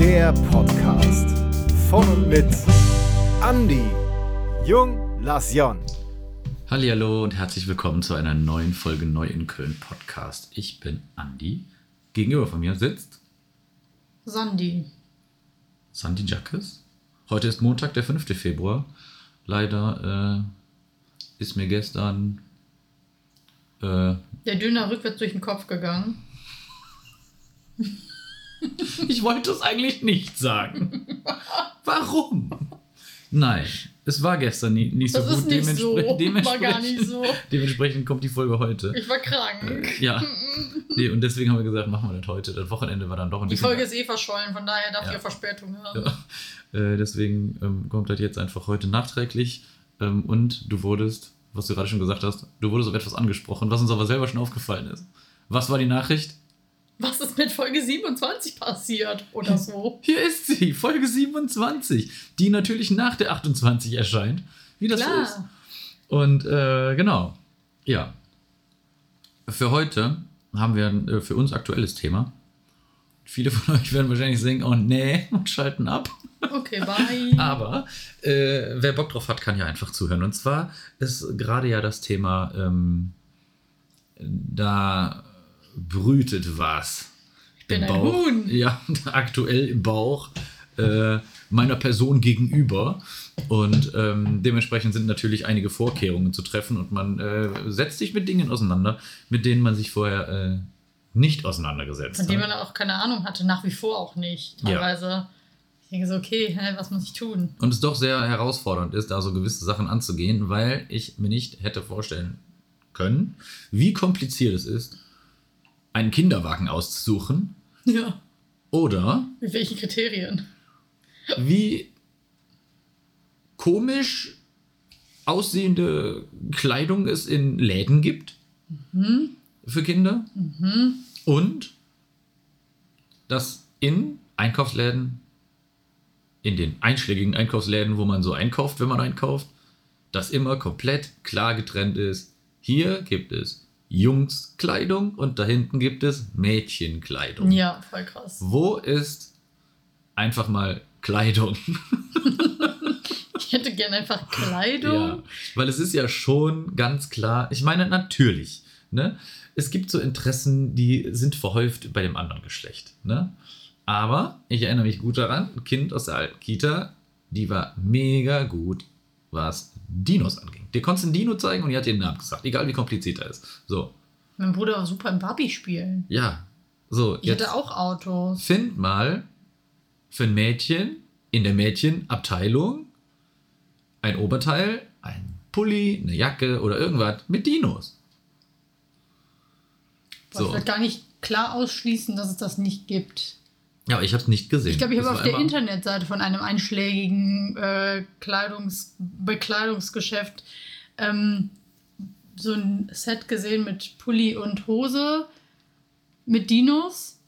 Der Podcast von und mit Andy, Jung, Lasjon. Hallo und herzlich willkommen zu einer neuen Folge Neu in Köln Podcast. Ich bin Andi. Gegenüber von mir sitzt Sandi. Sandy Jacques. Heute ist Montag, der 5. Februar. Leider äh, ist mir gestern äh, Der Döner rückwärts durch den Kopf gegangen. Ich wollte es eigentlich nicht sagen. Warum? Nein, es war gestern nie, nicht so Das gut. ist nicht so. Demenspre- War gar nicht so. Dementsprechend kommt die Folge heute. Ich war krank. Ja. Nee, und deswegen haben wir gesagt, machen wir das heute. Das Wochenende war dann doch ein Die. Folge ist eh verschollen, von daher darf Ja. ihr Verspätung haben. Ja. Äh, deswegen ähm, kommt das jetzt einfach heute nachträglich. Ähm, und du wurdest, was du gerade schon gesagt hast, du wurdest auf etwas angesprochen, was uns aber selber schon aufgefallen ist. Was war die Nachricht? Was ist mit Folge 27 passiert? Oder so? Hier ist sie, Folge 27, die natürlich nach der 28 erscheint, wie das so ist. Klar. Und äh, genau, ja. Für heute haben wir ein äh, für uns aktuelles Thema. Viele von euch werden wahrscheinlich denken, oh nee, und schalten ab. Okay, bye. Aber äh, wer Bock drauf hat, kann ja einfach zuhören. Und zwar ist gerade ja das Thema, ähm, da brütet was. Ich bin ein Huhn. Ja, aktuell im Bauch äh, meiner Person gegenüber. Und ähm, dementsprechend sind natürlich einige Vorkehrungen zu treffen und man äh, setzt sich mit Dingen auseinander, mit denen man sich vorher äh, nicht auseinandergesetzt Von dem hat. man auch keine Ahnung hatte, nach wie vor auch nicht. Ja. Teilweise. Ich denke so, okay, was muss ich tun? Und es doch sehr herausfordernd ist, da so gewisse Sachen anzugehen, weil ich mir nicht hätte vorstellen können, wie kompliziert es ist, einen Kinderwagen auszusuchen Ja. oder Mit welchen Kriterien? wie komisch aussehende Kleidung es in Läden gibt für Kinder und dass in Einkaufsläden, in den einschlägigen Einkaufsläden, wo man so einkauft, wenn man einkauft, das immer komplett klar getrennt ist. Hier gibt es Jungskleidung und da hinten gibt es Mädchenkleidung. Ja, voll krass. Wo ist einfach mal Kleidung? Ich hätte gerne einfach Kleidung. Ja, weil es ist ja schon ganz klar, ich meine natürlich, ne? Es gibt so Interessen, die sind verhäuft bei dem anderen Geschlecht, ne? Aber ich erinnere mich gut daran, ein Kind aus der alten Kita, die war mega gut, was Dinos anging. Dir konntest einen Dino zeigen und die hat dir den Namen gesagt, egal wie kompliziert er ist. So, Mein Bruder war super im Barbie spielen. ja. So, Ich hatte auch Autos. find mal für ein Mädchen in der Mädchenabteilung ein Oberteil, ein Pulli, eine Jacke oder irgendwas mit Dinos. So. Ich würde gar nicht klar ausschließen, dass es das nicht gibt. Ja, aber ich habe es nicht gesehen. Ich glaube, ich habe auf der Internetseite von einem einschlägigen äh, Kleidungs Bekleidungsgeschäft ähm, so ein Set gesehen mit Pulli und Hose, mit Dinos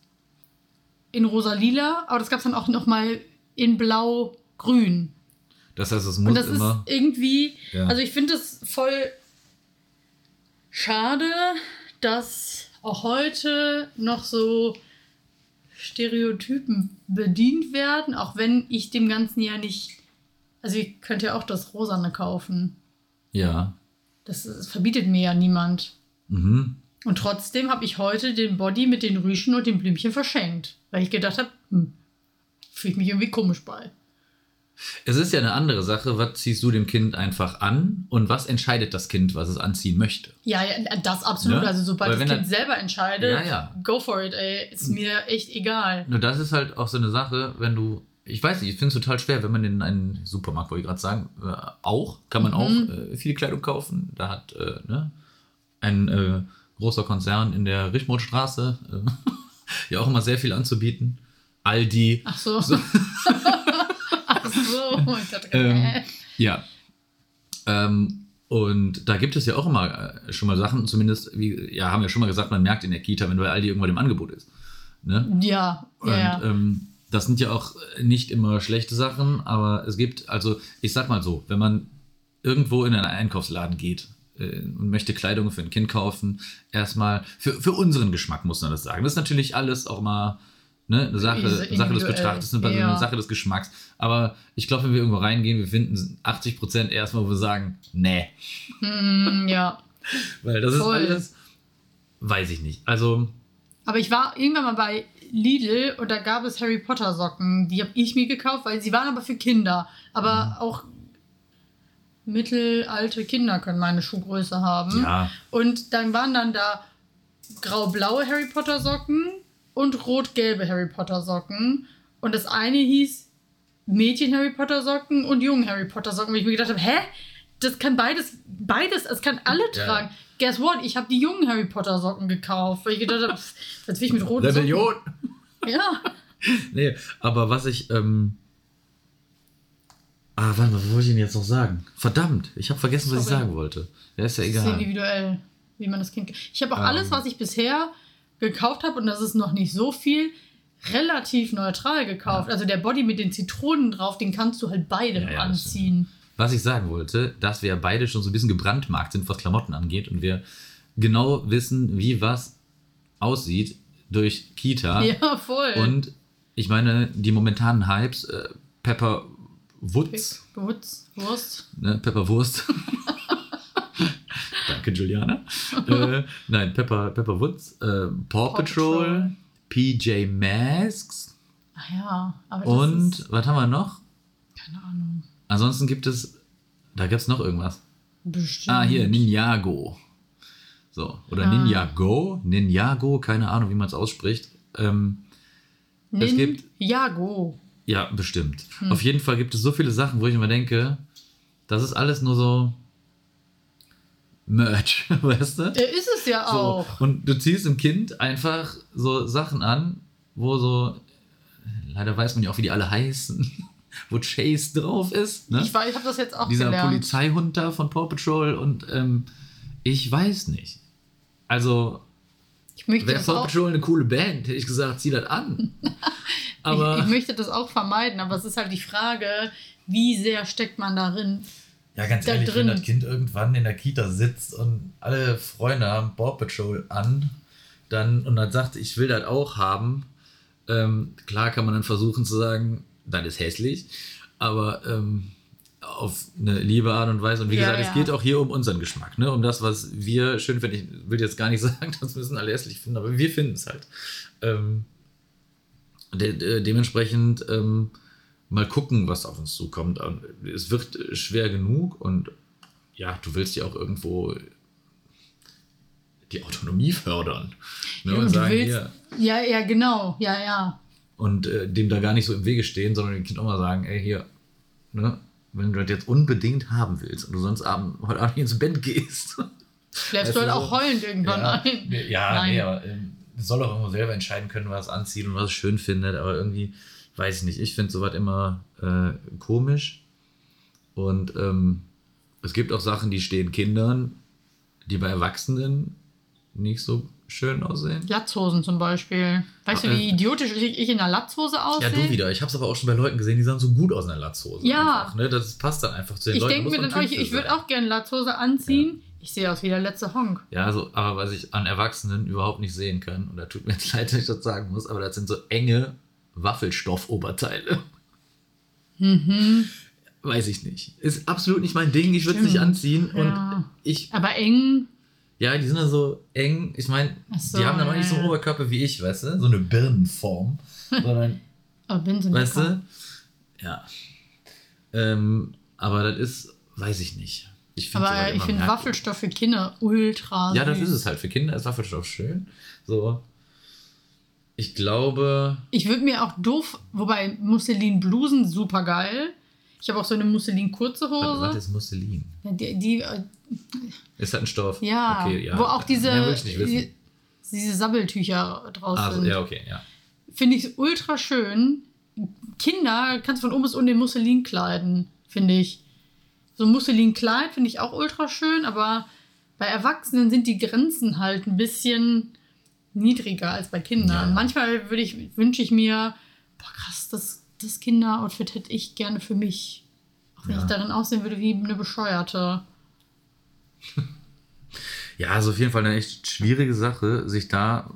in rosa-lila, aber das gab es dann auch noch mal in blau-grün. Das heißt, es Und muss das immer. ist irgendwie, Ja. also ich finde es voll schade, dass auch heute noch so Stereotypen bedient werden, auch wenn ich dem Ganzen ja nicht, also ich könnte ja auch das Rosane kaufen. Ja. Das, das verbietet mir ja niemand. Mhm. Und trotzdem habe ich heute den Body mit den Rüschen und den Blümchen verschenkt, weil ich gedacht habe, hm, fühle ich mich irgendwie komisch bei. Es ist ja eine andere Sache, was ziehst du dem Kind einfach an und was entscheidet das Kind, was es anziehen möchte? Ja, ja, das absolut. Ne? Also sobald das Kind er- selber entscheidet, Ja, ja. go for it, ey. Ist mir echt egal. Nur das ist halt auch so eine Sache, wenn du, ich weiß nicht, ich finde es total schwer, wenn man in einen Supermarkt, wollte ich gerade sagen, äh, auch, kann man Mhm. auch äh, viel Kleidung kaufen. Da hat äh, ne, ein äh, großer Konzern in der Richmondstraße äh, ja auch immer sehr viel anzubieten. Aldi. Ach so. So. Ach so. Ich dachte, Ähm, äh. Ja. Ähm, und da gibt es ja auch immer äh, schon mal Sachen, zumindest, wie, ja, haben wir schon mal gesagt, man merkt in der Kita, wenn bei Aldi irgendwann im Angebot ist. Ne? Ja, Und ja, ja. ähm, das sind ja auch nicht immer schlechte Sachen, aber es gibt, also ich sag mal so, wenn man irgendwo in einen Einkaufsladen geht äh, und möchte Kleidung für ein Kind kaufen, erstmal, für, für unseren Geschmack muss man das sagen. Das ist natürlich alles auch mal ne, eine Sache, Sache des Betrachtens, eine, ja. Sache des Geschmacks. Aber ich glaube, wenn wir irgendwo reingehen, wir finden 80% erstmal, wo wir sagen, nee. Hm, ja. Weil das Voll. ist alles, weiß ich nicht. Also, Aber ich war irgendwann mal bei Lidl und da gab es Harry Potter Socken. Die habe ich mir gekauft, weil sie waren aber für Kinder. Aber Mhm. auch mittelalte Kinder können meine Schuhgröße haben. ja, Und dann waren dann da grau-blaue Harry Potter Socken und rot-gelbe Harry Potter Socken. Und das eine hieß Mädchen Harry Potter Socken und Jungen Harry Potter Socken. Wo ich mir gedacht habe, hä? Das kann beides, beides, es kann alle Ja. tragen. Guess what? Ich habe die jungen Harry Potter Socken gekauft, weil ich gedacht habe, jetzt will ich mit roten. Socken. Ja. Nee, aber was ich, ähm, ah, warte mal, was wollte ich denn jetzt noch sagen? Verdammt, ich habe vergessen, was ich sagen wollte. Ja, ist ja Das ist egal. individuell, wie man das Kind. Ich habe auch Ähm. alles, was ich bisher gekauft habe, und das ist noch nicht so viel, relativ neutral gekauft. Also der Body mit den Zitronen drauf, den kannst du halt beide Ja, ja, anziehen. Was ich sagen wollte, dass wir ja beide schon so ein bisschen gebrandmarkt sind, was Klamotten angeht und wir genau wissen, wie was aussieht durch Kita. Ja, voll. Und ich meine, die momentanen Hypes, äh, Pepper Woods, Wurz, Wurst. ne, Pepper Wurst. Danke, Juliana. äh, nein, Pepper, Pepper Woods, äh, Paw, Patrol, Patrol. PJ Masks Ach ja, aber das und ist, was haben wir noch? keine Ahnung. Ansonsten gibt es, da gibt es noch irgendwas. Bestimmt. Ah, hier, Ninjago. So, oder Ah. Ninjago, Ninjago, keine Ahnung, wie man es ausspricht. Ähm, es Nin gibt- Jago. ja, bestimmt. Hm. Auf jeden Fall gibt es so viele Sachen, wo ich immer denke, das ist alles nur so Merch, weißt du? Der ist es ja So. auch. Und du ziehst dem Kind einfach so Sachen an, wo so, leider weiß man ja auch, wie die alle heißen, wo Chase drauf ist. Ne? Ich, weiß, ich habe das jetzt auch Dieser gelernt. Polizeihund da von Paw Patrol und ähm, ich weiß nicht. Also, Ich möchte wäre Paw Patrol eine coole Band, hätte ich gesagt, zieh das an. Aber ich, ich möchte das auch vermeiden, aber es ist halt die Frage, wie sehr steckt man darin? Ja, ganz da ehrlich, wenn drin. das Kind irgendwann in der Kita sitzt und alle Freunde haben Paw Patrol an, dann und dann sagt, ich will das auch haben, ähm, klar kann man dann versuchen zu sagen, das ist hässlich, aber ähm, auf eine liebe Art und Weise. Und wie Ja, gesagt, es ja. geht auch hier um unseren Geschmack, ne? um das, was wir schön finden. Ich will jetzt gar nicht sagen, das müssen alle hässlich finden, aber wir finden es halt. Ähm, de de dementsprechend ähm, mal gucken, was auf uns zukommt. Es wird äh, schwer genug und ja, du willst ja auch irgendwo die Autonomie fördern. Ne? Ja, und sagen, willst- hier, Ja, ja, genau. Ja, ja. und äh, dem da gar nicht so im Wege stehen, sondern dem Kind auch mal sagen, ey, hier, ne, wenn du das jetzt unbedingt haben willst und du sonst abend, heute Abend nicht ins Bett gehst. Schläfst Weißt du halt du, auch heulend irgendwann ja, ein. Ja, Nein. nee, aber ähm, soll auch irgendwo selber entscheiden können, was anzieht und was es schön findet, aber irgendwie, weiß ich nicht, ich finde sowas immer äh, komisch und ähm, es gibt auch Sachen, die stehen Kindern, die bei Erwachsenen nicht so schön aussehen. Latzhosen zum Beispiel. Weißt Ah, du, wie äh, idiotisch ich ich in einer Latzhose Ja, aussehe? du wieder. Ich habe es aber auch schon bei Leuten gesehen, die sahen so gut aus in der Latzhose. Ja. Einfach, ne? Das passt dann einfach zu den Ich Leuten. denke muss mir dann, für ich würde auch gerne Latzhose anziehen. Ich sehe aus wie der letzte Honk. Ja, also, aber was ich an Erwachsenen überhaupt nicht sehen kann, und da tut mir jetzt leid, dass ich das sagen muss, aber das sind so enge Waffelstoffoberteile. Mhm. Weiß ich nicht. Ist absolut nicht mein Ding, ich würde es nicht anziehen. Ja. Und ich, Aber eng. ja, die sind dann so eng. Ich meine, so, die haben dann auch nicht so einen ja. Oberkörper wie ich, weißt du? So eine Birnenform. sondern Aber bin so Weißt du? Ja. Ähm, aber das ist, weiß ich nicht. Ich find's Aber ich finde. Waffelstoff für Kinder ultra Ja, das süß. ist es halt. Für Kinder ist Waffelstoff schön. So. Ich glaube. Ich würde mir auch doof, wobei Musselin-Blusen super geil. Ich habe auch so eine Musselin-kurze Warte, was Hose. ist Musselin? Ja, die, die, äh, Ist das ein Stoff? ja, Okay, ja. wo auch diese, wissen. die, diese Sabbeltücher draus Also, sind. ja, okay, ja. Finde ich ultra schön. Kinder kannst du von oben bis unten in Musselin kleiden, finde ich. So ein Musselin-Kleid finde ich auch ultra schön, aber bei Erwachsenen sind die Grenzen halt ein bisschen niedriger als bei Kindern. Ja. Manchmal würde ich, wünsche ich mir, boah krass, das, das Kinderoutfit hätte ich gerne für mich. Auch wenn Ja. ich darin aussehen würde wie eine Bescheuerte. Ja, also auf jeden Fall eine echt schwierige Sache, sich da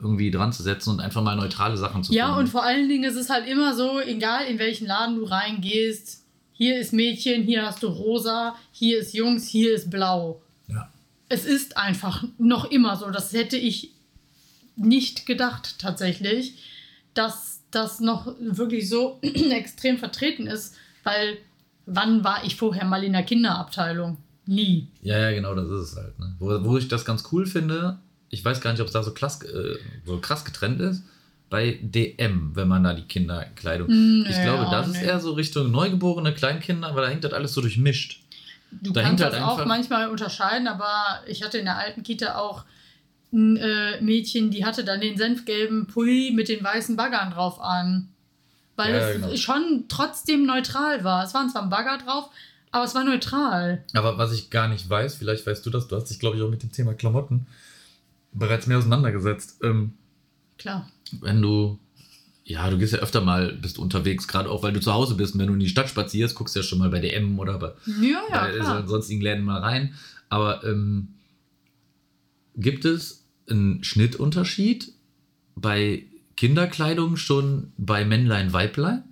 irgendwie dran zu setzen und einfach mal neutrale Sachen zu Ja, finden. und vor allen Dingen ist es halt immer so, egal in welchen Laden du reingehst, hier ist Mädchen, hier hast du rosa, hier ist Jungs, hier ist blau. ja. Es ist einfach noch immer so. Das hätte ich nicht gedacht tatsächlich, dass das noch wirklich so extrem vertreten ist, weil wann war ich vorher mal in der Kinderabteilung? Nie. Ja, ja, genau, das ist es halt. Ne? Wo, wo ich das ganz cool finde, ich weiß gar nicht, ob es da so, klass, äh, so krass getrennt ist, bei DM, wenn man da die Kinderkleidung. Mm, ich ja, glaube, das ist nee. eher so Richtung neugeborene Kleinkinder, weil da hängt das alles so durchmischt. Du Da kannst halt das auch einfach- manchmal unterscheiden, aber ich hatte in der alten Kita auch ein äh, Mädchen, die hatte dann den senfgelben Pulli mit den weißen Baggern drauf an. Weil Ja, es genau. schon trotzdem neutral war. Es waren zwar ein Bagger drauf, aber es war neutral. Aber was ich gar nicht weiß, vielleicht weißt du das, du hast dich, glaube ich, auch mit dem Thema Klamotten bereits mehr auseinandergesetzt. Ähm, Klar. wenn du, ja, du gehst ja öfter mal, bist unterwegs, gerade auch weil du zu Hause bist. Und wenn du in die Stadt spazierst, guckst du ja schon mal bei DM oder bei, Ja, ja, bei sonstigen Läden mal rein. Aber ähm, gibt es einen Schnittunterschied bei Kinderkleidung schon bei Männlein, Weiblein?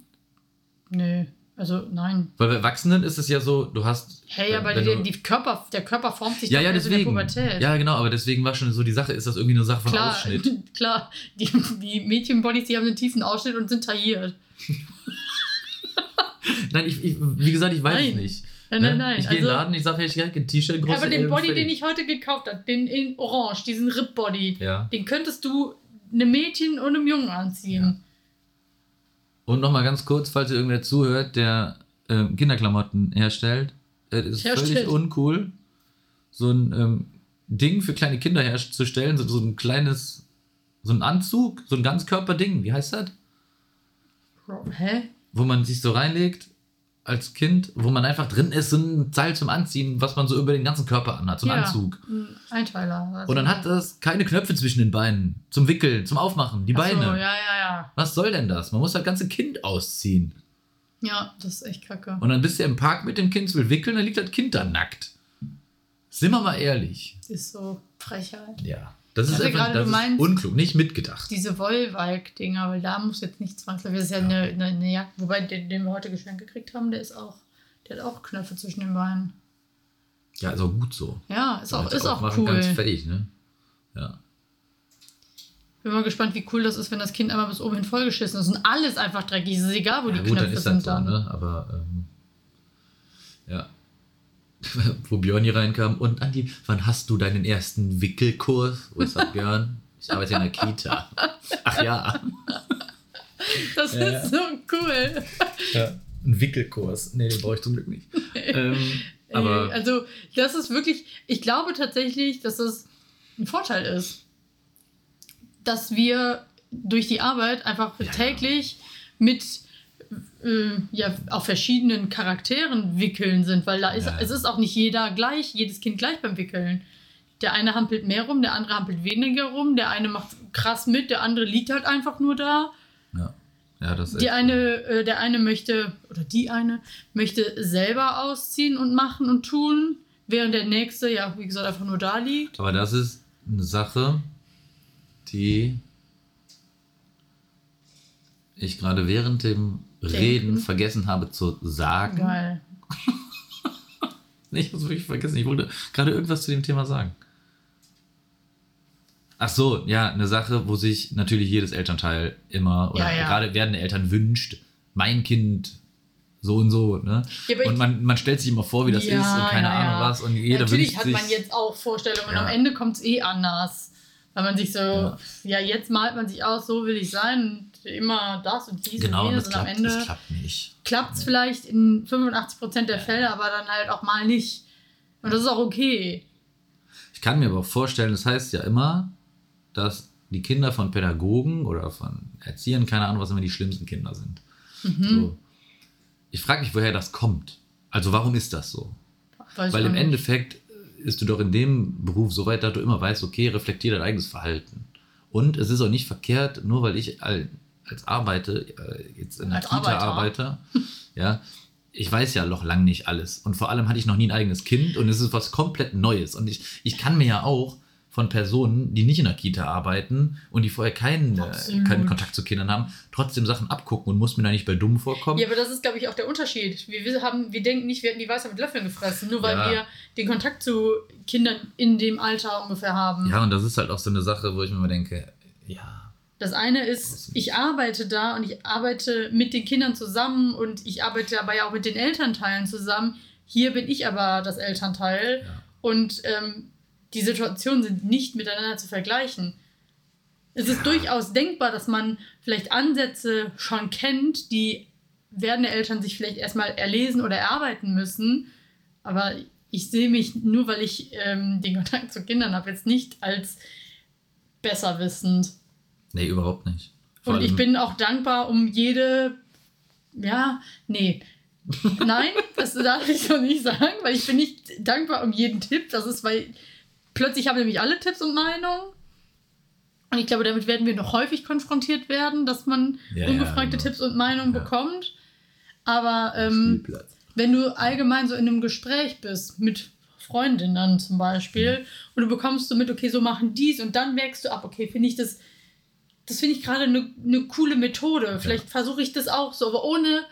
Nee, also nein. Weil bei Erwachsenen ist es ja so, du hast. Hey, aber die, du- die Körper, der Körper formt sich ja, ja, erst in der deswegen. Pubertät. Ja, genau, aber deswegen war schon so die Sache, ist das irgendwie eine Sache von klar, Ausschnitt? klar. Die, die Mädchenbodies, die haben einen tiefen Ausschnitt und sind tailliert. Nein, ich, ich, wie gesagt, ich weiß es nicht. Nein, Ne? nein, nein. Ich gehe in den Also- Laden, ich sage, ich hätte ein T-Shirt, große Aber den Body, fertig. den ich heute gekauft habe, den in Orange, diesen Rip-Body, Ja. den könntest du einem Mädchen und einem Jungen anziehen. Und nochmal ganz kurz, falls ihr irgendwer zuhört, der ähm, Kinderklamotten herstellt. Es ist Herstellt. völlig uncool, so ein ähm, Ding für kleine Kinder herzustellen, so, so ein kleines, so ein Anzug, so ein Ganzkörperding, wie heißt das? Hä? Wo man sich so reinlegt als Kind, wo man einfach drin ist, so ein Teil zum Anziehen, was man so über den ganzen Körper anhat, so ein Ja. Anzug. Ein Einteiler. Also. Und dann hat das keine Knöpfe zwischen den Beinen, zum Wickeln, zum Aufmachen, die Ach so, Beine. ja, ja, ja. Was soll denn das? Man muss das ganze Kind ausziehen. Ja, das ist echt kacke. Und dann bist du im Park mit dem Kind, will wickeln, dann liegt das Kind da nackt. Sind wir mal ehrlich. Ist so Frechheit. Ja. Das ist Also einfach gerade das ist unklug, nicht mitgedacht. Diese Wollwalk-Dinger, weil da muss jetzt nicht zwangsläufig, das ist ja, Eine, eine, eine Jacke, wobei den, den wir heute geschenkt gekriegt haben, der ist auch, der hat auch Knöpfe zwischen den Beinen. Ja, ist auch gut so. Ja, ist auch, ist auch cool. Ganz fertig, ne? Ja. Bin mal gespannt, wie cool das ist, wenn das Kind einmal bis oben hin vollgeschissen ist und alles einfach dreckig ist. Es ist egal, wo ja die gut, dann Knöpfe ist das sind so, dann. ne? Aber, ähm, ja. Wo Björn hier reinkam und Andi, wann hast du deinen ersten Wickelkurs? Wo ist das, Björn? Ich arbeite in der Kita. Ach ja. Das Ja, ist so cool. ja. Ein Wickelkurs. Nee, den brauche ich zum Glück nicht. ähm, aber Ey, also, das ist wirklich, ich glaube tatsächlich, dass das ein Vorteil ist. Dass wir durch die Arbeit einfach Ja. täglich mit äh, ja, auf verschiedenen Charakteren wickeln sind, weil da ist, Ja. es ist auch nicht jeder gleich, jedes Kind gleich beim Wickeln. Der eine hampelt mehr rum, der andere hampelt weniger rum, der eine macht krass mit, der andere liegt halt einfach nur da. ja. Ja, das ist Die eine, äh, der eine möchte, oder die eine, möchte selber ausziehen und machen und tun, während der nächste, ja, wie gesagt, einfach nur da liegt. Aber das ist eine Sache, die ich gerade während dem Reden vergessen habe zu sagen. Geil. Ich habe es wirklich vergessen. Ich wollte gerade irgendwas zu dem Thema sagen. Ach so, ja, eine Sache, wo sich natürlich jedes Elternteil immer oder Ja, ja. gerade werdende Eltern wünscht, mein Kind so und so, ne? Ja, und man, man stellt sich immer vor, wie das ist und keine Ahnung was und jeder Natürlich hat man jetzt auch Vorstellungen, Ja. am Ende kommt es eh anders. Weil man sich so, ja. Jetzt malt man sich aus, so will ich sein und immer das und dies genau, und und jenes das und am klappt, Ende das klappt nicht. klappt es vielleicht in 85% der Fälle, aber dann halt auch mal nicht. Und das ist auch okay. Ich kann mir aber vorstellen, das heißt ja immer, dass die Kinder von Pädagogen oder von Erziehern, keine Ahnung, was immer die schlimmsten Kinder sind. Mhm. So. Ich frage mich, woher das kommt. Also warum ist das so? Weiß Weil im nicht. Endeffekt ist du doch in dem Beruf so weit, dass du immer weißt, okay, reflektier dein eigenes Verhalten. Und es ist auch nicht verkehrt, nur weil ich als arbeite, äh, jetzt in der Als Kita Arbeiter. arbeite, ja, ich weiß ja noch lang nicht alles. Und vor allem hatte ich noch nie ein eigenes Kind und es ist was komplett Neues. Und ich, ich kann mir ja auch von Personen, die nicht in der Kita arbeiten und die vorher keinen, äh, keinen Kontakt zu Kindern haben, trotzdem Sachen abgucken und muss mir da nicht bei dumm vorkommen. Ja, aber das ist, glaube ich, auch der Unterschied. Wir, wir, haben, wir denken nicht, wir hätten die Weisheit mit Löffeln gefressen, nur weil Ja. wir den Kontakt zu Kindern in dem Alter ungefähr haben. Ja, und das ist halt auch so eine Sache, wo ich mir immer denke, ja, Das eine ist, ich arbeite da und ich arbeite mit den Kindern zusammen und ich arbeite aber ja auch mit den Elternteilen zusammen. Hier bin ich aber das Elternteil Ja. und ähm, die Situationen sind nicht miteinander zu vergleichen. Es ist durchaus denkbar, dass man vielleicht Ansätze schon kennt, die werdende Eltern sich vielleicht erstmal erlesen oder erarbeiten müssen. Aber ich sehe mich, nur weil ich ähm, den Kontakt zu Kindern habe, jetzt nicht als besser wissend. Nee, überhaupt nicht. Vor Und ich bin auch dankbar um jede. Ja, nee. Nein, das darf ich so nicht sagen, weil ich bin nicht dankbar um jeden Tipp. Das ist, weil plötzlich haben nämlich alle Tipps und Meinungen. Und ich glaube, damit werden wir noch häufig konfrontiert werden, dass man Ja, ja, ungefragte genau. Tipps und Meinungen Ja. bekommt. Aber ähm, wenn du allgemein so in einem Gespräch bist, mit Freundinnen zum Beispiel, und du bekommst so mit, okay, so machen dies, und dann merkst du ab, okay, finde ich das, das finde ich gerade eine eine coole Methode. Vielleicht versuche ich das auch so, aber ohne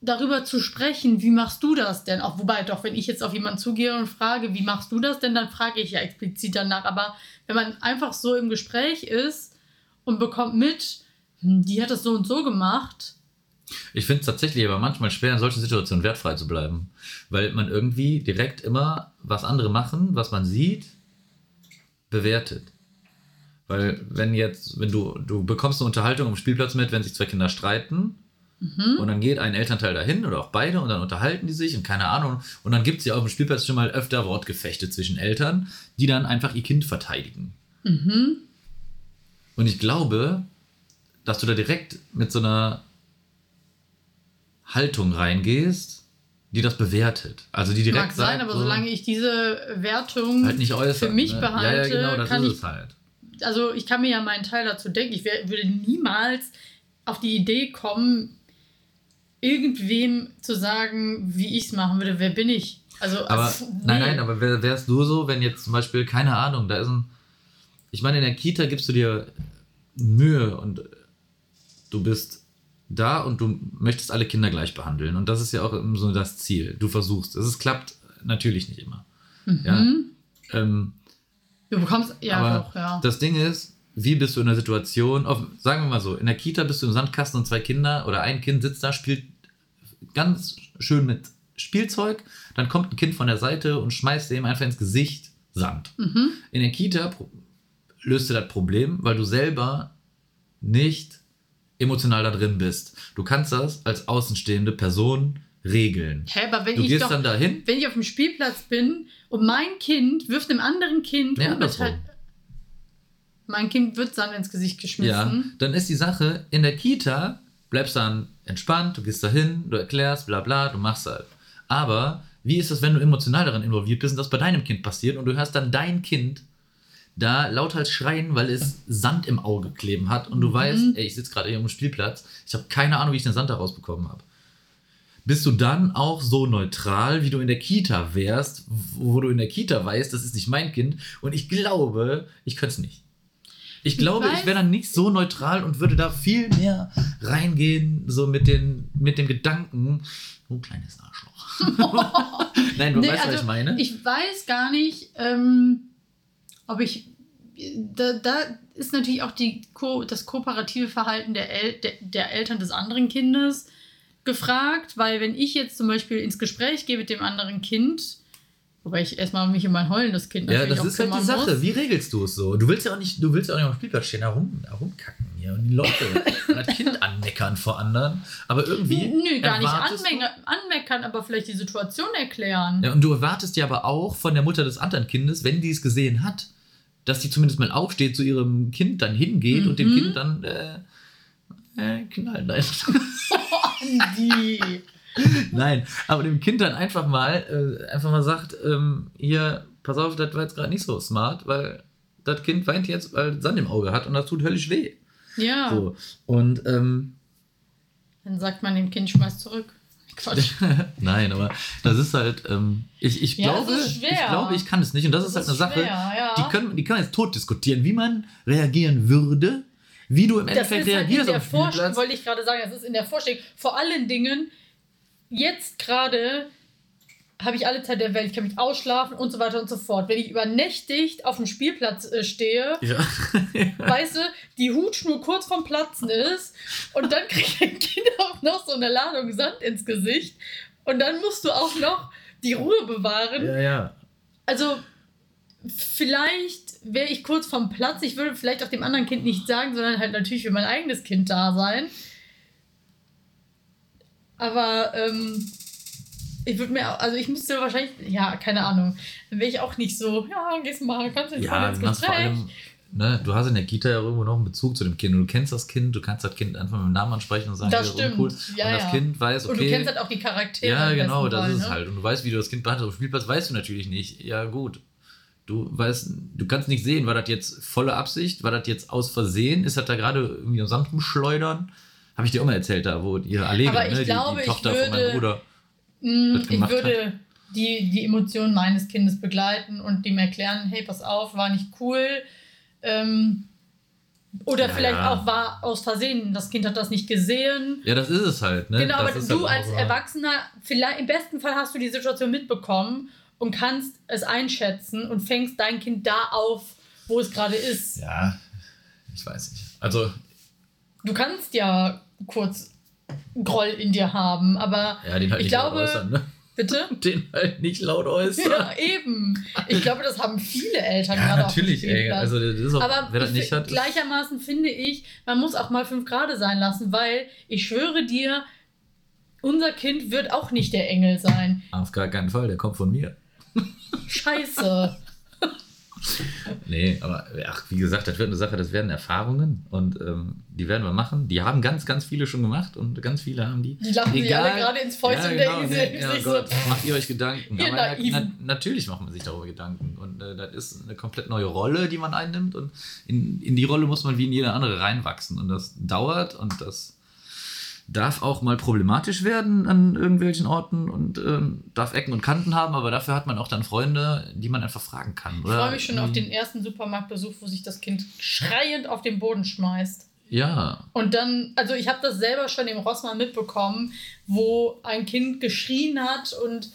darüber zu sprechen, wie machst du das denn? Auch wobei doch, wenn ich jetzt auf jemanden zugehe und frage, wie machst du das denn, dann frage ich ja explizit danach. Aber wenn man einfach so im Gespräch ist und bekommt mit, hm, die hat das so und so gemacht, Ich finde es tatsächlich aber manchmal schwer, in solchen Situationen wertfrei zu bleiben. Weil man irgendwie direkt immer, was andere machen, was man sieht, bewertet. Weil wenn jetzt, wenn du, du bekommst eine Unterhaltung am Spielplatz mit, wenn sich zwei Kinder streiten und dann geht ein Elternteil dahin oder auch beide und dann unterhalten die sich und keine Ahnung. Und dann gibt es ja auf dem Spielplatz schon mal öfter Wortgefechte zwischen Eltern, die dann einfach ihr Kind verteidigen. Und ich glaube, dass du da direkt mit so einer Haltung reingehst, die das bewertet. Also die direkt Mag sein, sagt, aber so, solange ich diese Wertung halt nicht äußert. für mich ne? behalte, ja, ja, genau, das kann ist ich, es halt. Also ich kann mir ja meinen Teil dazu denken. Ich wär, würde niemals auf die Idee kommen, irgendwem zu sagen, wie ich es machen würde. Wer bin ich? Also, Aber also, nein, nee. nein, aber wär, wärst du so, wenn jetzt zum Beispiel, keine Ahnung, da ist ein. Ich meine, in der Kita gibst du dir Mühe und du bist da und du möchtest alle Kinder gleich behandeln. Und das ist ja auch so das Ziel. Du versuchst. Es klappt natürlich nicht immer. Ja. Ähm, Du bekommst, ja, aber doch, ja. das Ding ist, wie bist du in der Situation, auf, sagen wir mal so, in der Kita bist du im Sandkasten und zwei Kinder oder ein Kind sitzt da, spielt ganz schön mit Spielzeug, dann kommt ein Kind von der Seite und schmeißt dem einfach ins Gesicht Sand. Mhm. In der Kita löst du das Problem, weil du selber nicht emotional da drin bist. Du kannst das als außenstehende Person regeln. Hä, aber wenn Du ich gehst doch, dann dahin, wenn ich auf dem Spielplatz bin und mein Kind wirft einem anderen Kind Ja, unbeteiligt- mein Kind wird Sand ins Gesicht Ja, geschmissen. dann ist die Sache, in der Kita bleibst dann entspannt, du gehst dahin, du erklärst, bla bla, du machst halt. Aber wie ist das, wenn du emotional daran involviert bist und das bei deinem Kind passiert und du hörst dann dein Kind da lauthals schreien, weil es Sand im Auge kleben hat und du weißt, ey, ich sitze gerade hier am Spielplatz, ich habe keine Ahnung, wie ich den Sand da rausbekommen habe. Bist du dann auch so neutral, wie du in der Kita wärst, wo du in der Kita weißt, das ist nicht mein Kind und ich glaube, ich könnte es nicht. Ich glaube, ich weiß- wäre dann nicht so neutral und würde da viel mehr reingehen, so mit, den, mit dem Gedanken, oh, kleines Arschloch. Nein, du Nee, weißt, was also, ich meine. Ich weiß gar nicht, ähm, ob ich. Da, da ist natürlich auch die das kooperative Verhalten der, El der, der Eltern des anderen Kindes gefragt, weil wenn ich jetzt zum Beispiel ins Gespräch gehe mit dem anderen Kind, wobei ich erstmal mich um mein heulendes Kind ja, das ist halt die Sache. muss. Wie regelst du es so? Du willst ja auch nicht, du willst ja auch nicht auf dem Spielplatz stehen, herum, herumkacken hier und die Leute und das Kind anmeckern vor anderen. Aber irgendwie. Nö, gar nicht anmeckern, anmeckern, aber vielleicht die Situation erklären. Ja, und du erwartest ja aber auch von der Mutter des anderen Kindes, wenn die es gesehen hat, dass die zumindest mal aufsteht, zu ihrem Kind dann hingeht und dem Mhm. Kind dann äh, äh, knallen. Nein. Die. Nein, aber dem Kind dann einfach mal, äh, einfach mal sagt, ähm, hier, pass auf, das war jetzt gerade nicht so smart, weil das Kind weint jetzt, weil Sand im Auge hat und das tut höllisch weh. Ja. So. Und ähm, Dann sagt man dem Kind, schmeiß zurück. Quatsch. Nein, aber das ist halt, ähm, ich, ich, Ja, glaube, ich glaube, ich kann es nicht. Und das, Das ist halt ist eine Sache, schwer, ja. die, können, die kann man jetzt tot diskutieren, wie man reagieren würde, wie du im Das Endeffekt ist halt in reagierst der auf dem Vorstellung, Spielplatz. wollte ich gerade sagen, das ist in der Vorstellung. Vor allen Dingen, jetzt gerade habe ich alle Zeit der Welt, ich kann mich ausschlafen und so weiter und so fort. Wenn ich übernächtigt auf dem Spielplatz äh, stehe, Ja. weißt du, die Hutschnur kurz vorm Platzen ist und dann kriegt ein Kind auch noch so eine Ladung Sand ins Gesicht und dann musst du auch noch die Ruhe bewahren. ja, ja. Also, vielleicht wäre ich kurz vom Platz. Ich würde vielleicht auch dem anderen Kind nicht sagen, sondern halt natürlich für mein eigenes Kind da sein. Aber ähm, ich würde mir, auch- also ich müsste wahrscheinlich, ja, keine Ahnung, dann wäre ich auch nicht so, ja, gehst mal, kannst du Ja, ins hast vor Gespräch. allem, ne, du hast in der Kita ja irgendwo noch einen Bezug zu dem Kind. Und du kennst das Kind, du kannst das Kind einfach mit dem Namen ansprechen und sagen, Das ja, stimmt, uncool. ja, und das ja. Kind weiß, okay. Und du kennst halt auch die Charaktere. Ja, genau, das Fall, ist ne? es halt. Und du weißt, wie du das Kind behandelt. Auf dem Spielplatz weißt du natürlich nicht. Ja, gut. Du weißt, du kannst nicht sehen, war das jetzt volle Absicht, war das jetzt aus Versehen, ist das da gerade irgendwie am Sand rumschleudern? Habe ich dir auch mal erzählt, da, wo ihr Allega, Aber ich ne, die, glaube, die Tochter von meinem würde- Bruder. Mm, das Ich würde die, die Emotionen meines Kindes begleiten und dem erklären, hey, pass auf, war nicht cool. Ähm, oder Ja, vielleicht ja. auch war aus Versehen, das Kind hat das nicht gesehen. Ja, das ist es halt, ne? genau, das aber du halt als so- Erwachsener, vielleicht im besten Fall hast du die Situation mitbekommen und kannst es einschätzen und fängst dein Kind da auf, wo es gerade ist. Ja, ich weiß nicht. Also, Du kannst ja kurz Groll in dir haben, aber ja, den halt Ich nicht glaube- laut äußern, ne? bitte? Den halt nicht laut äußern. Ja, eben. Ich glaube, das haben viele Eltern Ja, gerade natürlich, ey. Also, das ist auch, Aber wer das ich nicht hat. gleichermaßen finde ich, man muss auch mal fünf Grade sein lassen, weil ich schwöre dir, unser Kind wird auch nicht der Engel sein. Auf gar keinen Fall, der kommt von mir. Scheiße. Nee, aber ach, wie gesagt, das wird eine Sache, das werden Erfahrungen und ähm, die werden wir machen. Die haben ganz, ganz viele schon gemacht und ganz viele haben die. Die lachen sich alle gerade ins Fäustchen ja, genau, denken nee, sich ja, so, Gott, macht ihr euch Gedanken. Ihr aber na, natürlich macht man sich darüber Gedanken. Und äh, das ist eine komplett neue Rolle, die man einnimmt. Und in, in die Rolle muss man wie in jede andere reinwachsen. Und das dauert und das darf auch mal problematisch werden an irgendwelchen Orten und ähm, darf Ecken und Kanten haben, aber dafür hat man auch dann Freunde, die man einfach fragen kann. Ich Oder freue mich schon auf irgendwie- den ersten Supermarktbesuch, wo sich das Kind schreiend auf den Boden schmeißt. Ja, Und dann, also ich habe das selber schon im Rossmann mitbekommen, wo ein Kind geschrien hat und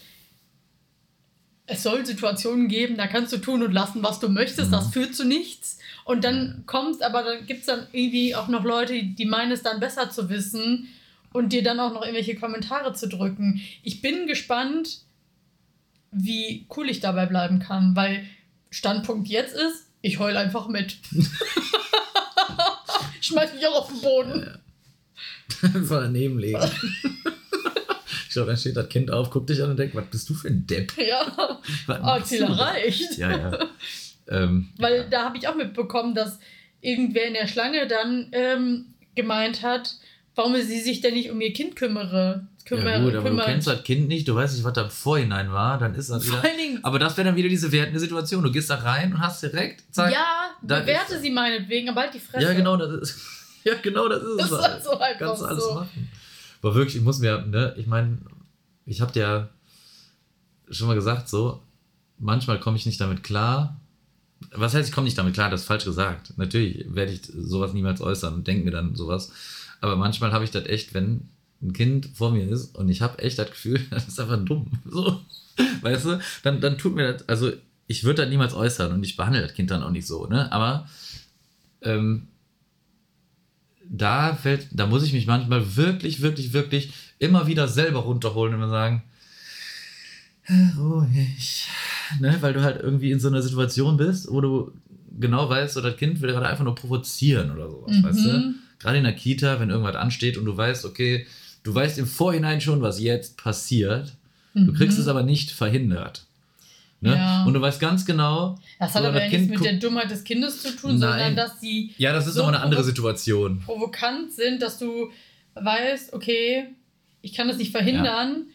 es soll Situationen geben, da kannst du tun und lassen, was du möchtest, das führt zu nichts. Und dann kommt, aber dann gibt es dann irgendwie auch noch Leute, die meinen es dann besser zu wissen und dir dann auch noch irgendwelche Kommentare zu drücken. Ich bin gespannt, wie cool ich dabei bleiben kann, weil Standpunkt jetzt ist, ich heul einfach mit. ich schmeiß mich auch auf den Boden. einfach daneben legen. ich glaube, dann steht das Kind auf, guckt dich an und denkt, was bist du für ein Depp? Ja, oh, Ziel erreicht. Ja, ja. ähm, Weil da habe ich auch mitbekommen, dass irgendwer in der Schlange dann ähm, gemeint hat, warum sie sich denn nicht um ihr Kind kümmere. kümmere ja gut, aber kümmert. du kennst das Kind nicht, du weißt nicht, was da im Vorhinein war, dann ist das Vor wieder... allen Dingen, Aber das wäre dann wieder diese wertende Situation. Du gehst da rein und hast direkt, zack, ja, da bewerte sie meinetwegen, aber halt die Fresse. Ja, genau, das ist. Ja, genau, das ist Das es. halt so Kannst du alles so. machen. Aber wirklich, ich muss mir, ne, ich meine, ich habe dir schon mal gesagt, so, manchmal komme ich nicht damit klar. Was heißt, ich komme nicht damit klar, das ist falsch gesagt. Natürlich werde ich sowas niemals äußern und denke mir dann sowas. Aber manchmal habe ich das echt, wenn ein Kind vor mir ist und ich habe echt das Gefühl, das ist einfach dumm. So, weißt du, dann, dann tut mir das, also ich würde das niemals äußern und ich behandle das Kind dann auch nicht so, ne? Aber ähm, da fällt, da muss ich mich manchmal wirklich, wirklich, wirklich immer wieder selber runterholen und mir sagen, ruhig, ne, weil du halt irgendwie in so einer Situation bist, wo du genau weißt, so das Kind will gerade einfach nur provozieren oder sowas, Mhm. weißt du? Gerade in der Kita, wenn irgendwas ansteht und du weißt, okay, du weißt im Vorhinein schon, was jetzt passiert, du kriegst es aber nicht verhindert. Ne? Mhm. Ja. Und du weißt ganz genau, Das hat aber das ja nichts mit der Dummheit des Kindes zu tun, Nein. sondern dass sie ja, das ist so eine andere Situation. provokant sind, dass du weißt, okay, ich kann das nicht verhindern.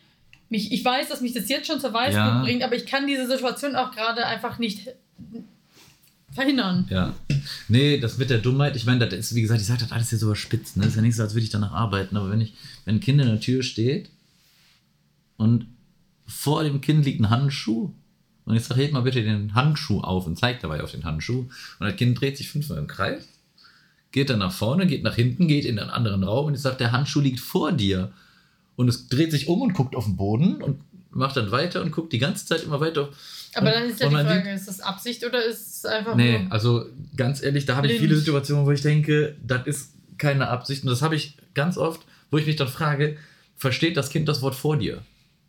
Mich, ich weiß, dass mich das jetzt schon zur Weißglut Ja. bringt, aber ich kann diese Situation auch gerade einfach nicht verhindern. Ja. Nee, das mit der Dummheit, ich meine, das ist, wie gesagt, ich sage das alles hier so überspitzt, ne? Das ist ja nicht so, als würde ich danach arbeiten, aber wenn ich, wenn ein Kind in der Tür steht und vor dem Kind liegt ein Handschuh. Und ich sage, heb mal bitte den Handschuh auf und zeigt dabei auf den Handschuh. Und das Kind dreht sich fünfmal im Kreis, geht dann nach vorne, geht nach hinten, geht in einen anderen Raum und ich sage, der Handschuh liegt vor dir. Und es dreht sich um und guckt auf den Boden und macht dann weiter und guckt die ganze Zeit immer weiter. Aber dann ist ja die Frage, sieht- ist das Absicht oder ist es einfach Nee, nur... also ganz ehrlich, da habe ich viele Situationen, wo ich denke, das ist keine Absicht. Und das habe ich ganz oft, wo ich mich dann frage, versteht das Kind das Wort vor dir?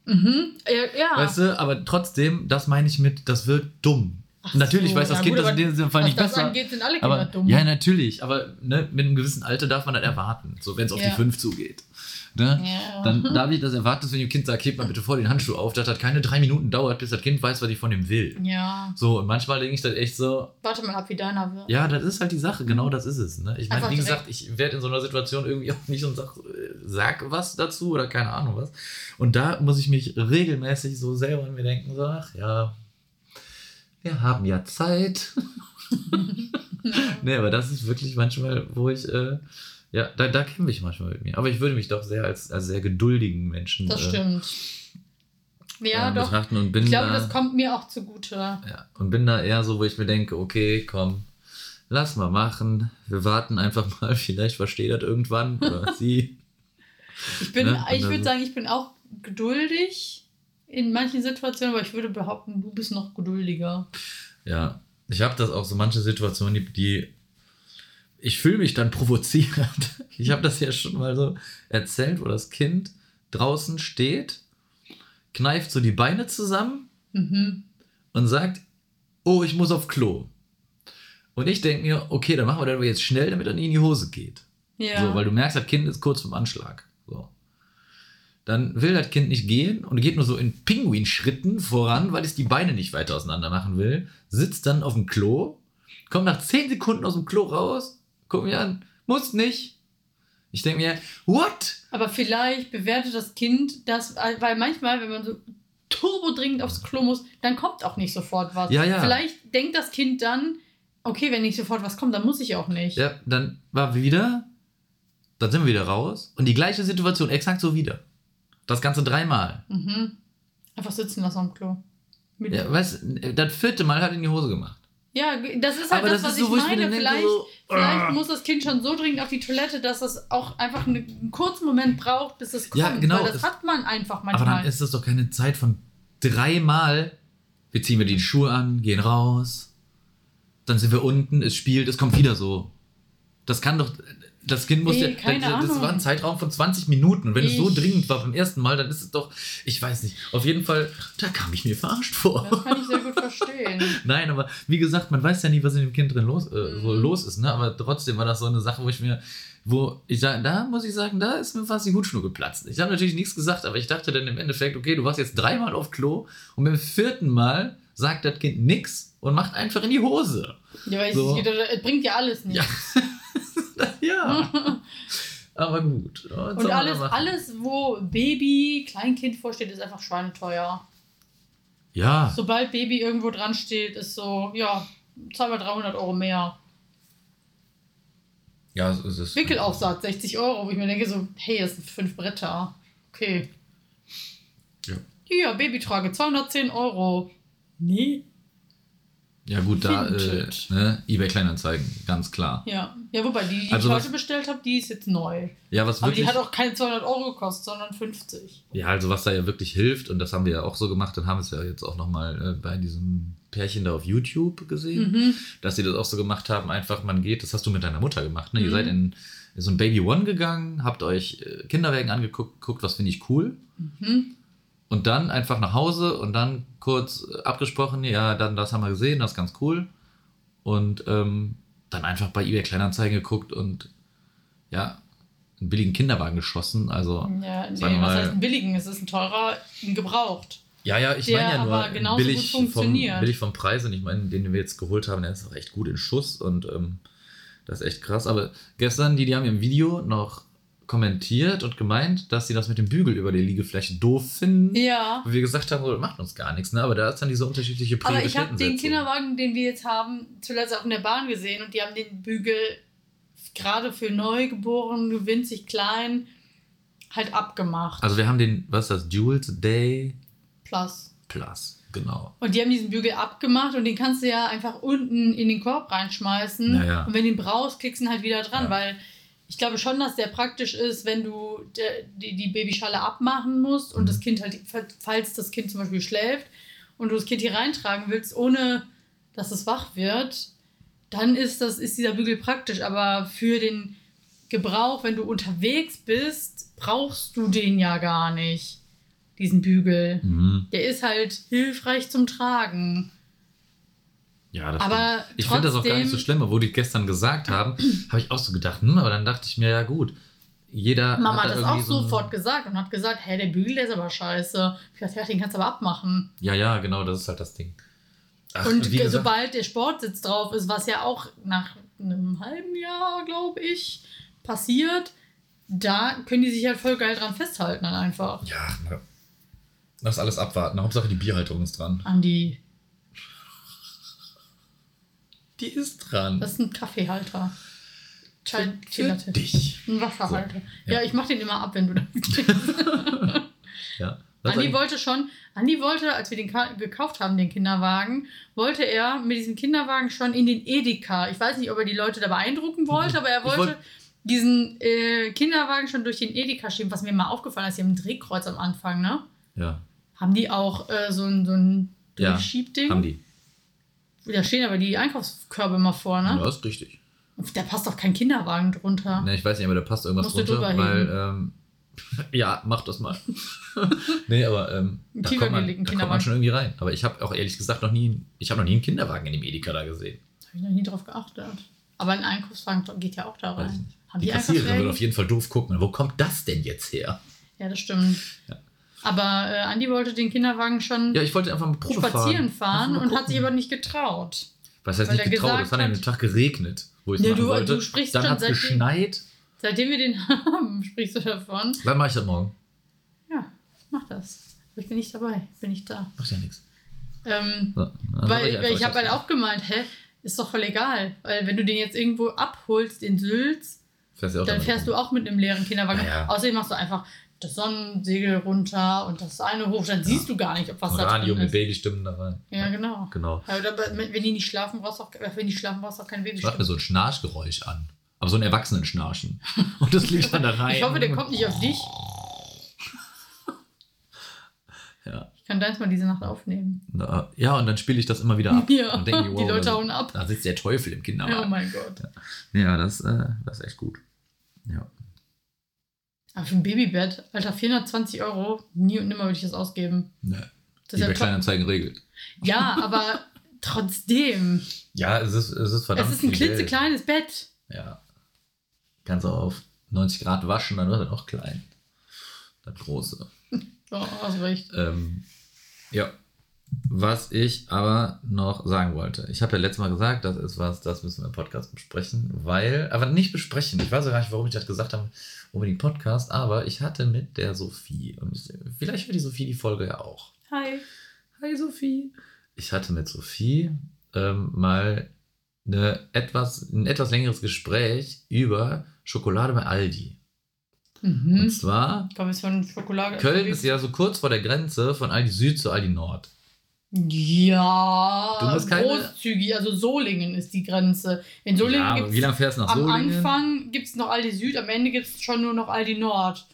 Mhm. Ja, ja. Weißt du, aber trotzdem, das meine ich mit, das wirkt dumm. Ach natürlich so, weiß das Kind gut, das in diesem Fall nicht das besser. angeht, sind alle Kinder aber, dumm. Ja, natürlich, aber ne, mit einem gewissen Alter darf man das erwarten, so wenn es auf Ja. die 5 zugeht. Ne? Ja. Dann darf ich das erwarten, dass wenn dem Kind sagt, heb mal bitte vor den Handschuh auf, dass das keine drei Minuten dauert, bis das Kind weiß, was ich von ihm will. Ja. So, und manchmal denke ich dann echt so, Warte mal ab, wie deiner wird. ja, das ist halt die Sache, genau das ist es. Ne? Ich meine, wie gesagt, ich werde in so einer Situation irgendwie auch nicht und sag, sag was dazu oder keine Ahnung was. Und da muss ich mich regelmäßig so selber an mir denken, so, ach ja, wir haben ja Zeit. nee, aber das ist wirklich manchmal, wo ich, äh, ja, da, da kämpfe ich manchmal mit mir. Aber ich würde mich doch sehr als, als sehr geduldigen Menschen Das äh, stimmt. Ja, äh, doch. betrachten und bin Ich glaube, da, das kommt mir auch zugute. ja, und bin da eher so, wo ich mir denke, okay, komm, lass mal machen. Wir warten einfach mal, vielleicht versteht das irgendwann oder sie. Ich bin, Ne? Ich würde sagen, ich bin auch geduldig in manchen Situationen, aber ich würde behaupten, du bist noch geduldiger. Ja, ich habe das auch so manche Situationen, die, die ich fühle mich dann provozierend. Ich habe das ja schon mal so erzählt, wo das Kind draußen steht, kneift so die Beine zusammen Mhm. und sagt, oh, ich muss auf Klo. Und ich denke mir, okay, dann machen wir das jetzt schnell, damit er nie in die Hose geht. Ja. So, weil du merkst, das Kind ist kurz vom Anschlag. So. Dann will das Kind nicht gehen und geht nur so in Pinguinschritten voran, weil es die Beine nicht weiter auseinander machen will. Sitzt dann auf dem Klo, kommt nach 10 Sekunden aus dem Klo raus, guckt mir an, muss nicht. Ich denke mir, what? aber vielleicht bewertet das Kind das, weil manchmal, wenn man so turbodringend aufs Klo muss, dann kommt auch nicht sofort was. Ja, ja. Vielleicht denkt das Kind dann, okay, wenn nicht sofort was kommt, dann muss ich auch nicht. Ja, dann war wieder, dann sind wir wieder raus und die gleiche Situation, exakt so wieder. Das Ganze dreimal. Mhm. Einfach sitzen lassen am Klo. Mit Ja, weißt, das vierte Mal hat er in die Hose gemacht. Ja, das ist halt Aber das, das was ist so, ich ich meine. denke, vielleicht so, vielleicht ah. muss das Kind schon so dringend auf die Toilette, dass es auch einfach eine, einen kurzen Moment braucht, bis es kommt. Ja, genau, Weil das hat man einfach Aber manchmal. dann ist das doch keine Zeit von dreimal. Wir ziehen wir die Schuhe an, gehen raus. Dann sind wir unten, es spielt, es kommt wieder so. Das kann doch. Das Kind muss Nee, ja. keine das, das war ein Zeitraum von 20 Minuten. Und wenn es so Ich- dringend war beim ersten Mal, dann ist es doch. Ich weiß nicht. Auf jeden Fall, da kam ich mir verarscht vor. das kann ich sehr gut verstehen. Nein, aber wie gesagt, man weiß ja nie, was in dem Kind drin los, äh, so Mhm. los ist, ne? Aber trotzdem war das so eine Sache, wo ich mir, wo ich sage, da muss ich sagen, da ist mir fast die Hutschnur geplatzt. Ich habe natürlich nichts gesagt, aber ich dachte dann im Endeffekt, okay, du warst jetzt dreimal auf Klo und beim vierten Mal sagt das Kind nix und macht einfach in die Hose. Ja, weil So. es, es bringt ja alles nicht. Ja. ja. aber gut. Soll Und alles, alles, wo Baby, Kleinkind vorsteht, ist einfach schweineteuer. Ja. Sobald Baby irgendwo dran steht, ist so, ja, zahlen wir 300 Euro mehr. Ja, so ist es. Wickelaufsatz, 60 Euro, wo ich mir denke so, hey, das sind fünf Bretter. Okay. Ja. Hier, Babytrage, 210 Euro. Nee. Ja, gut, da, äh, ne, eBay Kleinanzeigen, ganz klar. Ja. Ja, wobei, die, die Also ich was- heute bestellt habe, die ist jetzt neu. Ja, was Aber wirklich. die hat auch keine 200 Euro gekostet, sondern 50. Ja, also was da ja wirklich hilft, und das haben wir ja auch so gemacht, dann haben wir es ja jetzt auch nochmal äh, bei diesem Pärchen da auf YouTube gesehen, Mhm. dass sie das auch so gemacht haben, einfach, man geht, das hast du mit deiner Mutter gemacht, ne? Ihr Mhm. seid in, so ein Baby One gegangen, habt euch äh, Kinderwägen angeguckt, guckt, was finde ich cool, Mhm. Und dann einfach nach Hause und dann kurz äh, abgesprochen, ja, dann das haben wir gesehen, das ist ganz cool, und ähm, dann einfach bei eBay Kleinanzeigen geguckt und ja, einen billigen Kinderwagen geschossen, also... Ja, nee, Sagen was heißt ein billigen? Es ist ein teurer, ein gebraucht. Ja, ja, ich meine ja nur genauso billig, gut vom, billig vom Preis und ich meine, den wir jetzt geholt haben, der ist auch echt gut in Schuss und ähm, das ist echt krass. Aber gestern, die, die haben im Video noch kommentiert und gemeint, dass sie das mit dem Bügel über die Liegefläche doof finden. Ja. Wo wir gesagt haben, oh, macht uns gar nichts, ne? Aber da ist dann diese unterschiedliche Aber ich habe den. Kinderwagen, den wir jetzt haben, zuletzt auch in der Bahn gesehen und die haben den Bügel gerade für Neugeborene winzig klein halt abgemacht. Also wir haben den, was ist das, Jules Day Plus. Plus, genau. Und die haben diesen Bügel abgemacht und den kannst du ja einfach unten in den Korb reinschmeißen. Ja, ja. Und wenn du ihn brauchst, klickst du ihn halt wieder dran, Ja. weil ich glaube schon, dass der praktisch ist, wenn du de, die, die Babyschale abmachen musst und Mhm. das Kind halt, falls das Kind zum Beispiel schläft und du das Kind hier reintragen willst, ohne dass es wach wird, dann ist, das, ist dieser Bügel praktisch. Aber für den Gebrauch, wenn du unterwegs bist, brauchst du den ja gar nicht, diesen Bügel. Mhm. Der ist halt hilfreich zum Tragen. Ja, das Aber stimmt. Ich finde das auch gar nicht so schlimm, aber wo die gestern gesagt haben, habe ich auch so gedacht, hm, aber dann dachte ich mir, ja gut, jeder Mama hat hat da das auch so sofort gesagt und hat gesagt, hey, der Bügel, der ist aber scheiße. Ich dachte, ja, den kannst du aber abmachen. Ja, ja, genau, das ist halt das Ding. Ach, und gesagt, sobald der Sportsitz drauf ist, was ja auch nach einem halben Jahr, glaube ich, passiert, da können die sich halt voll geil dran festhalten dann einfach. ja, lass alles abwarten. Hauptsache die Bierhalterung ist dran. An die. Die ist dran. Das ist ein Kaffeehalter. Chai Für dich. Ein Wasserhalter. So, ja. ja. ich mach den immer ab, wenn du da Ja. Was Andi wollte schon, Andi wollte, als wir den ka- gekauft haben, den Kinderwagen, wollte er mit diesem Kinderwagen schon in den Edeka. Ich weiß nicht, ob er die Leute da beeindrucken wollte, aber er wollte wollt- diesen äh, Kinderwagen schon durch den Edeka schieben, was mir mal aufgefallen ist. Die haben ein Drehkreuz am Anfang, ne? ja, Haben die auch äh, so ein, so ein Ja, Durchschiebding? haben die. Da stehen aber die Einkaufskörbe mal vorne. Ja, ist richtig. Da passt doch kein Kinderwagen drunter. Ne, ich weiß nicht, aber da passt irgendwas Musst drunter, weil, ähm, ja, mach das mal. nee, aber ähm, da, kommt man, da kommt man schon irgendwie rein. Aber ich habe auch ehrlich gesagt noch nie, ich habe noch nie einen Kinderwagen in dem Edeka da gesehen. Habe ich noch nie drauf geachtet. Aber ein Einkaufswagen geht ja auch da rein. Haben Die die, Kassiererin wird auf jeden Fall doof gucken. Wo kommt das denn jetzt her? Ja, das stimmt. Ja. Aber äh, Andi wollte den Kinderwagen schon Ja, ich wollte einfach mal Probe spazieren fahren mal und hat sich aber nicht getraut. Was heißt nicht getraut? Es hat an dem Tag geregnet, wo ich machen du- wollte. du sprichst Dann hat es geschneit. Seitdem wir den haben, sprichst du davon. Wann mache ich das morgen? Ja, mach das. Aber ich bin nicht dabei, bin nicht da. Macht ja nichts. Ähm, So, weil, einfach, ich habe halt auch gemeint, hä, ist doch voll egal. Weil wenn du den jetzt irgendwo abholst in Sülz, Fährst dann fährst du auch mit einem leeren Kinderwagen. Ja, ja. Außerdem machst du einfach das Sonnensegel runter und das eine hoch, dann siehst du gar nicht, ob was da Radio drin mit ist. Babystimmen da rein. Ja, genau. Genau. Aber wenn die nicht schlafen, brauchst du auch, wenn die schlafen, brauchst du auch kein Schreib mir Babystimme. so ein Schnarchgeräusch an. Aber so ein Erwachsenen-Schnarchen. Und das liegt dann da rein. Ich hoffe, der kommt nicht auf dich. Ja. Ich kann deins mal diese Nacht aufnehmen. Na, ja, und dann spiele ich das immer wieder ab. Ja, und denke, die wow, Leute da- hauen ab. Da sitzt der Teufel im Oh Kinderwagen. mein Gott. Ja, das, äh, das ist echt gut. Ja. Aber für ein Babybett, Alter, 420 Euro, nie und nimmer würde ich das ausgeben. Ne. Das ist bei ja. Kleinanzeigen regelt. Ja, aber trotzdem. Ja, es ist, es ist verdammt es ist ein Geld. klitzekleines Bett. Ja. Kannst du auf 90 Grad waschen, dann wird das auch klein. Das große. Oh, hast recht. Ähm, ja. Was ich aber noch sagen wollte. Ich habe ja letztes Mal gesagt, das ist was, das müssen wir im Podcast besprechen, weil, aber nicht besprechen. Ich weiß auch gar nicht, warum ich das gesagt habe, unbedingt Podcast, aber ich hatte mit der Sophie, und ich, vielleicht hört die Sophie die Folge ja auch. Hi. Hi Sophie. Ich hatte mit Sophie ähm, mal eine etwas, ein etwas längeres Gespräch über Schokolade bei Aldi. Und Mhm. zwar, Ich komme jetzt von Schokolade. Köln ist ja so kurz vor der Grenze von Aldi Süd zu Aldi Nord. Ja, großzügig. Also Solingen ist die Grenze. In Solingen ja, gibt aber wie lange fährst du nach am Solingen? Anfang gibt es noch Aldi Süd, am Ende gibt es schon nur noch Aldi Nord.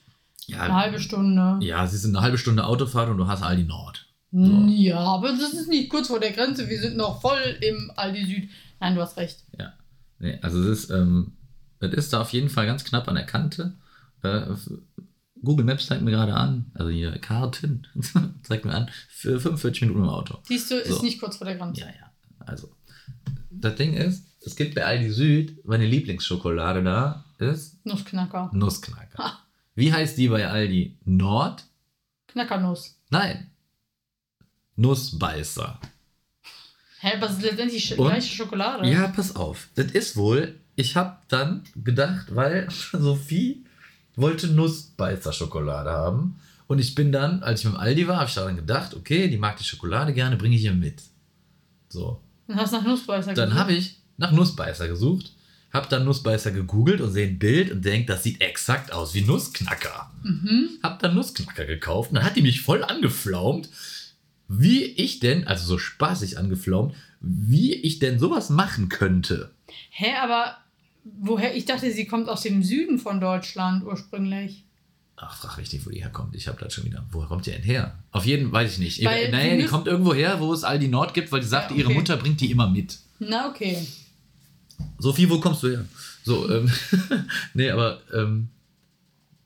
ja, Eine halbe Stunde. Ja, sie sind eine halbe Stunde Autofahrt und du hast Aldi Nord. Ja, aber das ist nicht kurz vor der Grenze. Wir sind noch voll im Aldi Süd. Nein, du hast recht. Ja. Nee, also es ist, ähm, es ist da auf jeden Fall ganz knapp an der Kante. Äh, Google Maps zeigt mir gerade an, also hier Karten zeigt mir an, für 45 Minuten im Auto. Siehst du, ist So. nicht kurz vor der Grenze. Ja, ja. Also, das Ding ist, es gibt bei Aldi Süd, meine Lieblingsschokolade da ist Nussknacker. Nussknacker. Ha. Wie heißt die bei Aldi Nord? Knackernuss. Nein. Nussbeißer. Hä, aber es ist letztendlich Und? gleiche Schokolade. Ja, pass auf. Das ist wohl, ich habe dann gedacht, weil Sophie wollte Nussbeißer-Schokolade haben. Und ich bin dann, als ich mit dem Aldi war, habe ich daran gedacht, okay, die mag die Schokolade gerne, bringe ich ihr mit. So. Dann hast du nach Nussbeißer Dann gesucht. habe ich nach Nussbeißer gesucht, hab dann Nussbeißer gegoogelt und sehe ein Bild und denk, das sieht exakt aus wie Nussknacker. Hab dann Nussknacker gekauft und dann hat die mich voll angeflaumt, wie ich denn, also so spaßig angeflaumt, wie ich denn sowas machen könnte. Hä, aber woher? Ich dachte, sie kommt aus dem Süden von Deutschland ursprünglich. Ach, frag richtig, wo die herkommt. Ich habe das schon wieder. Woher kommt die denn her? Auf jeden weiß ich nicht. Weil naja, die die kommt irgendwo her, wo es Aldi Nord gibt, weil die sagte, Ja, ihre okay. Mutter bringt die immer mit. Na, okay. Sophie, wo kommst du her? So, ähm, nee, aber ähm,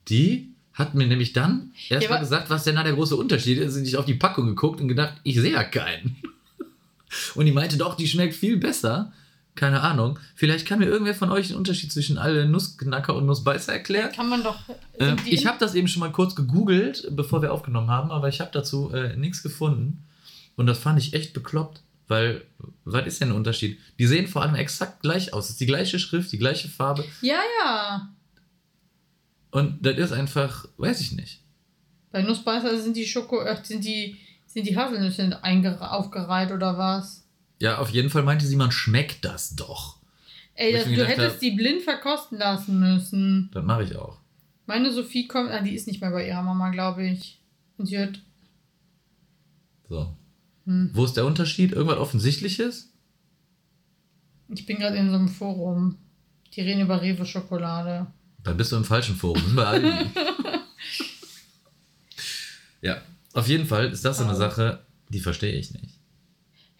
die hat mir nämlich dann erst Ja, gesagt, was denn da der große Unterschied ist. Und ich auf die Packung geguckt und gedacht, ich sehe ja keinen. Und die meinte doch, die schmeckt viel besser. Keine Ahnung. Vielleicht kann mir irgendwer von euch den Unterschied zwischen alle Nussknacker und Nussbeißer erklären. Kann man doch. Die ich habe das eben schon mal kurz gegoogelt, bevor wir aufgenommen haben, aber ich habe dazu äh, nichts gefunden. Und das fand ich echt bekloppt, weil, was ist denn der Unterschied? Die sehen vor allem exakt gleich aus. Es ist die gleiche Schrift, die gleiche Farbe. Ja, ja. Und das ist einfach, weiß ich nicht. Bei Nussbeißer sind die Schoko, äh, sind die, sind die Haselnüsse aufgereiht oder was? Ja, auf jeden Fall meinte sie, man schmeckt das doch. Ey, das, du gedacht hättest hab- die blind verkosten lassen müssen. Das mache ich auch. Meine Sophie kommt, ah, die ist nicht mehr bei ihrer Mama, glaube ich. Und sie hört, So. Hm. Wo ist der Unterschied? Irgendwas Offensichtliches? ich bin gerade in so einem Forum. Die reden über Rewe Schokolade. Dann bist du im falschen Forum. Wir Aldi. ja, auf jeden Fall ist das so eine Oh. Sache, die verstehe ich nicht.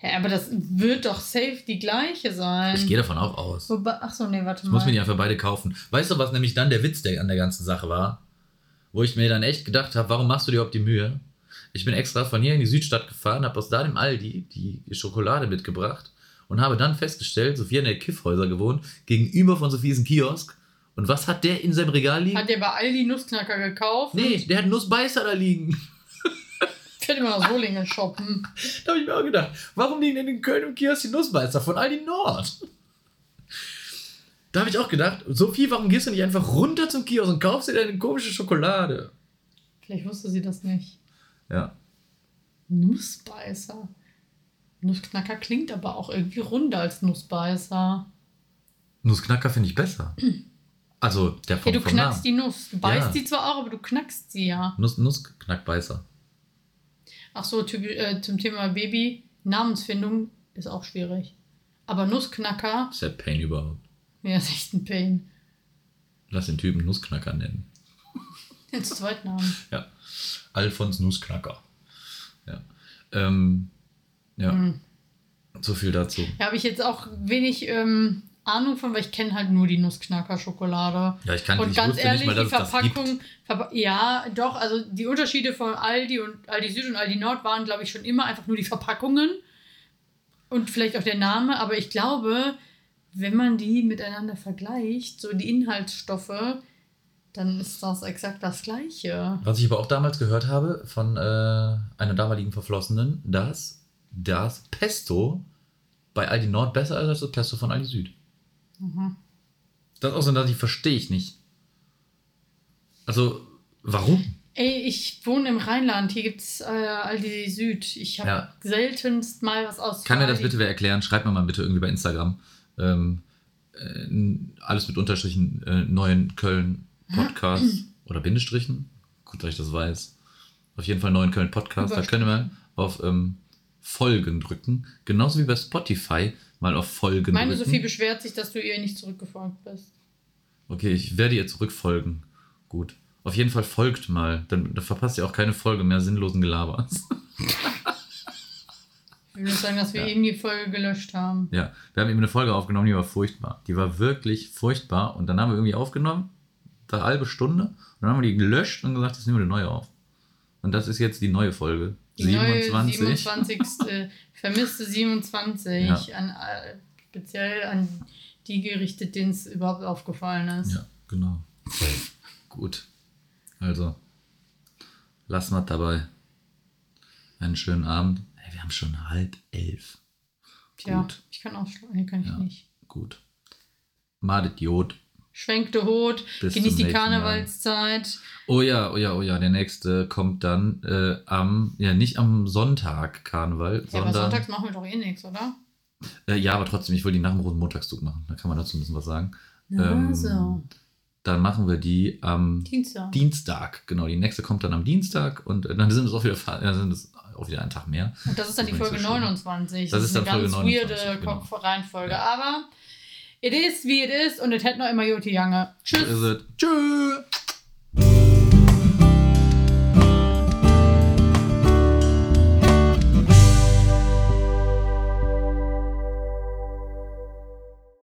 Hä, aber das wird doch safe die gleiche sein. Ich gehe davon auch aus. Wobei, ach so, nee, warte Ich mal. muss mir die einfach beide kaufen. Weißt du, was nämlich dann der Witz der an der ganzen Sache war? Wo ich mir dann echt gedacht habe, warum machst du dir überhaupt die Mühe? Ich bin extra von hier in die Südstadt gefahren, habe aus da dem Aldi die Schokolade mitgebracht und habe dann festgestellt, Sophia in der Kiffhäuser gewohnt, gegenüber von Sophies ein Kiosk. Und was hat der in seinem Regal liegen? Hat der bei Aldi Nussknacker gekauft? nee, der hat Nussbeißer da liegen. Ich hätte mal nach Solingen shoppen. Da habe ich mir auch gedacht, warum liegen denn in Köln im Kiosk die Nussbeißer von Aldi Nord? Da habe ich auch gedacht, Sophie, warum gehst du nicht einfach runter zum Kiosk und kaufst dir deine komische Schokolade? Vielleicht wusste sie das nicht. Ja. Nussbeißer. Nussknacker klingt aber auch irgendwie runder als Nussbeißer. Nussknacker finde ich besser. Also der vom, du vom knackst Namen. die Nuss. Du beißt Ja. die zwar auch, aber du knackst sie ja. Nuss, Nussknackbeißer. Ach so, typ, äh, zum Thema Baby. Namensfindung ist auch schwierig. Aber Nussknacker, Ist der Pain überhaupt. ja, ist echt ein Pain. Lass den Typen Nussknacker nennen. Jetzt Zweitnamen. Ja. Alfons Nussknacker. Ja. Ähm, ja. Hm. So viel dazu. Ja, habe ich jetzt auch wenig ähm, Ahnung von, weil ich kenne halt nur die Nussknacker-Schokolade. Ja, ich kann Und ich ganz ehrlich, mal, die. Verpackung, Verpa ja, doch, also die Unterschiede von Aldi und Aldi Süd und Aldi Nord waren, glaube ich, schon immer einfach nur die Verpackungen und vielleicht auch der Name, aber ich glaube, wenn man die miteinander vergleicht, so die Inhaltsstoffe, dann ist das exakt das Gleiche. Was ich aber auch damals gehört habe von äh, einer damaligen Verflossenen, dass das Pesto bei Aldi Nord besser ist als das Pesto von Aldi Süd. Mhm. Das so, dass ich verstehe ich nicht. Also, warum? Ey, ich wohne im Rheinland, hier gibt es äh, Aldi Süd. Ich habe Ja. seltenst mal was aus. Kann mir das bitte wer erklären? Schreibt mir mal bitte irgendwie bei Instagram. Ähm, äh, alles mit Unterstrichen, äh, neuen Köln Podcast oder Bindestrichen. Gut, dass ich das weiß. Auf jeden Fall neuen Köln Podcast. Da können wir auf ähm, Folgen drücken. Genauso wie bei Spotify mal auf Folgen Meine drücken. Sophie beschwert sich, dass du ihr nicht zurückgefolgt bist. Okay, ich werde ihr zurückfolgen. Gut. Auf jeden Fall folgt mal. Dann, dann verpasst ihr auch keine Folge mehr sinnlosen Gelabers. Ich will nur sagen, dass wir Ja. eben die Folge gelöscht haben. Ja, wir haben eben eine Folge aufgenommen, die war furchtbar. Die war wirklich furchtbar. Und dann haben wir irgendwie aufgenommen, eine halbe Stunde. Und dann haben wir die gelöscht und gesagt, jetzt nehmen wir eine neue auf. Und das ist jetzt die neue Folge. Die 27. neue 27. vermisste 27 Ja. an, äh, speziell an die gerichtet, denen es überhaupt aufgefallen ist. Ja, genau. Gut. Also, lassen wir dabei. Einen schönen Abend. Hey, wir haben schon halb elf. Tja, Gut. ich kann ausschlagen. Nee, kann ich Ja. nicht. Gut. Madet Jod. Schwenkte Hut, Bis genießt die. Karnevalszeit. Oh ja, oh ja, oh ja. Der nächste kommt dann äh, am, ja, nicht am Sonntag Karneval, Ja, aber sondern. sonntags machen wir doch eh nichts, oder? Äh, ja, aber trotzdem, ich will die nach dem Rosenmontagszug machen. Da kann man dazu ein bisschen was sagen. Ja, Ähm, so. Dann machen wir die am Dienstag. Dienstag. Genau, die nächste kommt dann am Dienstag und äh, dann sind es auch wieder, sind es auch wieder ein Tag mehr. Und das ist dann die Das ist Folge so schlimm. 29. Das ist eine dann Folge ganz 29, weirde genau. Reihenfolge. Ja. Aber it is, wie it is und es hätte noch immer Joti Jange. Tschüss. Tschüss!